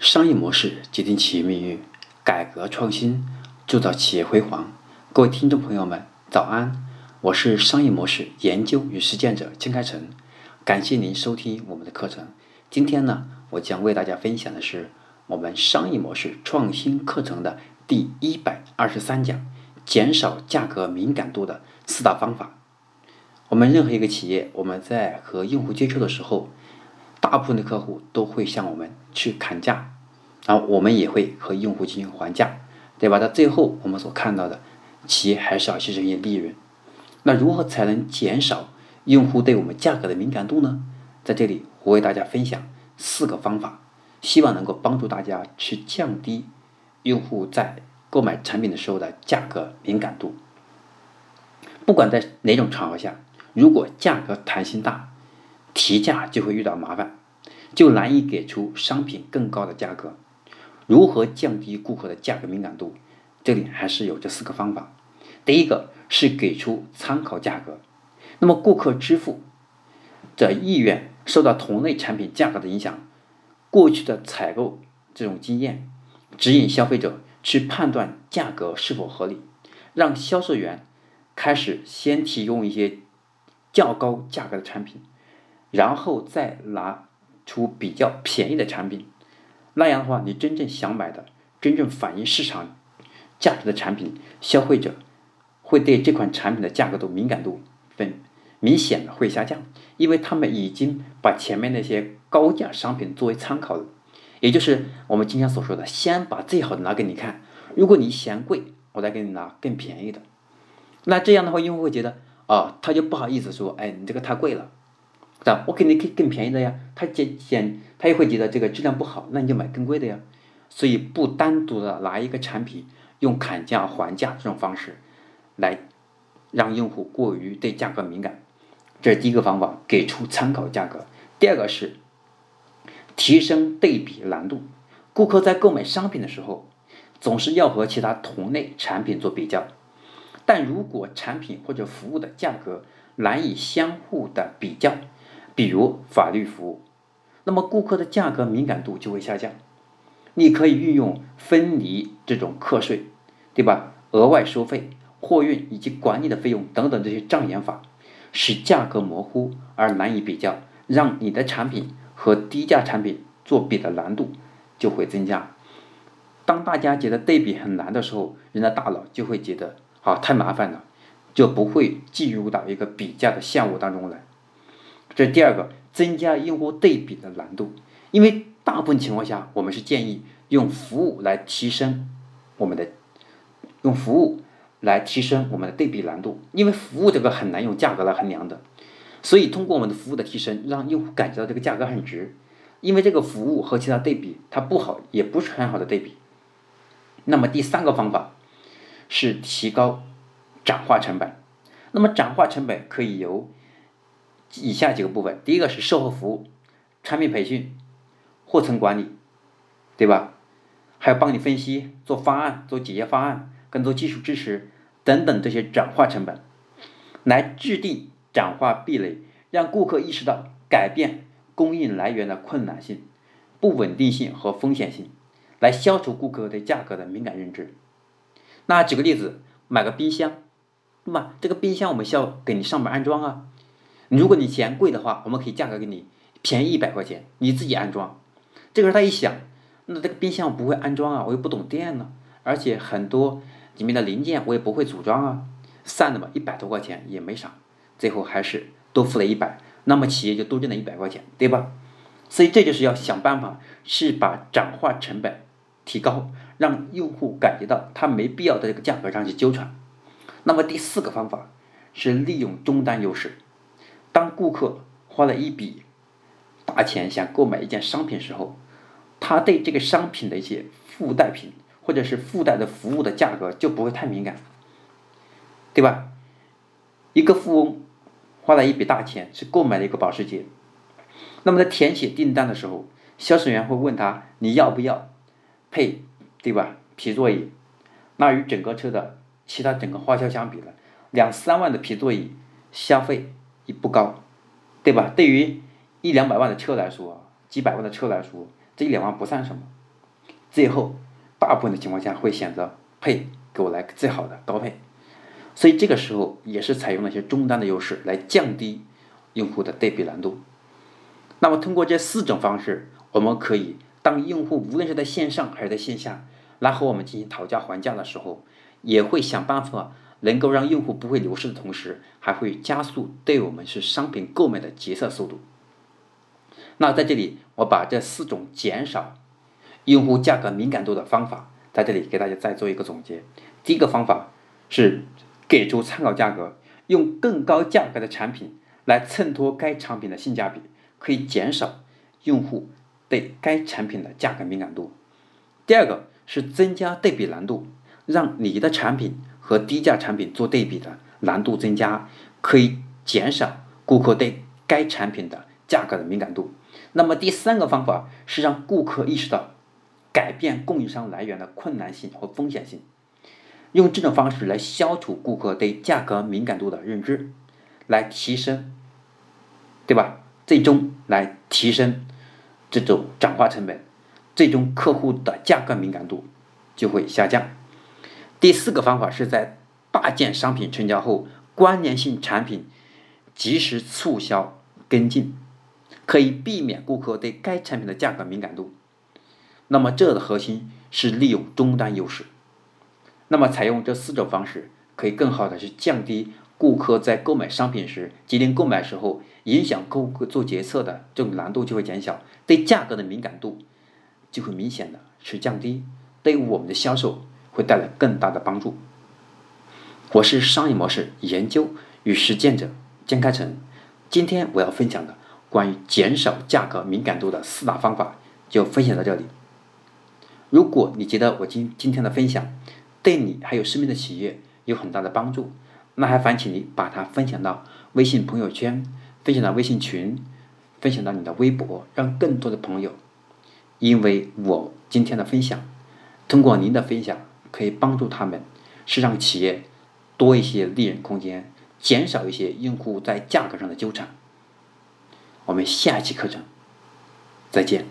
商业模式决定企业命运，改革创新铸造企业辉煌。各位听众朋友们，早安！我是商业模式研究与实践者金开成，感谢您收听我们的课程。今天呢，我将为大家分享的是我们商业模式创新课程的第一百二十三讲：减少价格敏感度的四大方法。我们任何一个企业，我们在和用户接触的时候，大部分的客户都会向我们去砍价，然后我们也会和用户进行还价，对吧？到最后我们所看到的，企业还是要牺牲一些利润。那如何才能减少用户对我们价格的敏感度呢？在这里，我为大家分享四个方法，希望能够帮助大家去降低用户在购买产品的时候的价格敏感度。不管在哪种场合下，如果价格弹性大，提价就会遇到麻烦，就难以给出商品更高的价格。如何降低顾客的价格敏感度？这里还是有这四个方法。第一个是给出参考价格。那么顾客支付的意愿受到同类产品价格的影响，过去的采购这种经验指引消费者去判断价格是否合理，让销售员开始先提供一些较高价格的产品。然后再拿出比较便宜的产品，那样的话，你真正想买的、真正反映市场价值的产品，消费者会对这款产品的价格度敏感度分明显的会下降，因为他们已经把前面那些高价商品作为参考了，也就是我们经常所说的，先把最好的拿给你看，如果你嫌贵，我再给你拿更便宜的。那这样的话，用户会觉得，哦，他就不好意思说，哎，你这个太贵了。对我给你可以更便宜的呀，他减减，他也会觉得这个质量不好，那你就买更贵的呀。所以不单独的拿一个产品用砍价还价这种方式来让用户过于对价格敏感，这是第一个方法，给出参考价格。第二个是提升对比难度。顾客在购买商品的时候，总是要和其他同类产品做比较，但如果产品或者服务的价格难以相互的比较。比如法律服务，那么顾客的价格敏感度就会下降。你可以运用分离这种课税，对吧？额外收费、货运以及管理的费用等等这些障眼法，使价格模糊而难以比较，让你的产品和低价产品做比的难度就会增加。当大家觉得对比很难的时候，人的大脑就会觉得啊太麻烦了，就不会进入到一个比价的项目当中来。这第二个，增加用户对比的难度。因为大部分情况下，我们是建议用服务来提升我们的，用服务来提升我们的对比难度。因为服务这个很难用价格来衡量的，所以通过我们的服务的提升，让用户感觉到这个价格很值。因为这个服务和其他对比，它不好，也不是很好的对比。那么第三个方法是提高转化成本。那么转化成本可以由以下几个部分，第一个是售后服务、产品培训、货存管理，对吧？还有帮你分析、做方案、做解决方案、跟做技术支持等等这些转化成本，来制定转化壁垒，让顾客意识到改变供应来源的困难性、不稳定性和风险性，来消除顾客对价格的敏感认知。那举个例子，买个冰箱，那么这个冰箱我们需要给你上门安装啊。如果你嫌贵的话，我们可以价格给你便宜一百块钱，你自己安装。这个时候他一想，那这个冰箱我不会安装啊，我又不懂电呢，而且很多里面的零件我也不会组装啊，算了吧，一百多块钱也没啥，最后还是多付了一百，那么企业就多挣了一百块钱，对吧？所以这就是要想办法，是把转化成本提高，让用户感觉到他没必要在这个价格上去纠缠。那么第四个方法是利用终端优势。当顾客花了一笔大钱想购买一件商品时候，他对这个商品的一些附带品或者是附带的服务的价格就不会太敏感，对吧？一个富翁花了一笔大钱去购买了一个保时捷，那么在填写订单的时候，销售员会问他你要不要配，对吧？皮座椅，那与整个车的其他整个花销相比呢，两三万的皮座椅消费。不高，对吧？对于一两百万的车来说，几百万的车来说，这一两万不算什么。最后大部分的情况下会选择配给我来最好的高配。所以这个时候也是采用了一些终端的优势来降低用户的对比难度。那么通过这四种方式，我们可以当用户无论是在线上还是在线下来和我们进行讨价还价的时候，也会想办法能够让用户不会流失的同时，还会加速对我们是商品购买的决策速度。那在这里，我把这四种减少用户价格敏感度的方法，在这里给大家再做一个总结。第一个方法是。给出参考价格，用更高价格的产品来衬托该产品的性价比，可以减少用户对该产品的价格敏感度。第二个是增加对比难度，让你的产品和低价产品做对比的难度增加，可以减少顾客对该产品的价格的敏感度。那么第三个方法是让顾客意识到改变供应商来源的困难性和风险性。用这种方式来消除顾客对价格敏感度的认知，来提升，对吧？最终来提升这种转化成本，最终客户的价格敏感度就会下降。第四个方法是在大件商品成交后，关联性产品及时促销跟进，可以避免顾客对该产品的价格敏感度。那么这的核心是利用终端优势。那么，采用这四种方式，可以更好的去降低顾客在购买商品时决定购买时候影响顾客做决策的这种难度就会减小，对价格的敏感度就会明显的去降低，对我们的销售会带来更大的帮助。我是商业模式研究与实践者江开成，今天我要分享的关于减少价格敏感度的四大方法就分享到这里。如果你觉得我今今天的分享，对你还有身边的企业有很大的帮助，那还烦请你把它分享到微信朋友圈，分享到微信群，分享到你的微博，让更多的朋友，因为我今天的分享，通过您的分享可以帮助他们，是让企业多一些利润空间，减少一些用户在价格上的纠缠。我们下一期课程再见。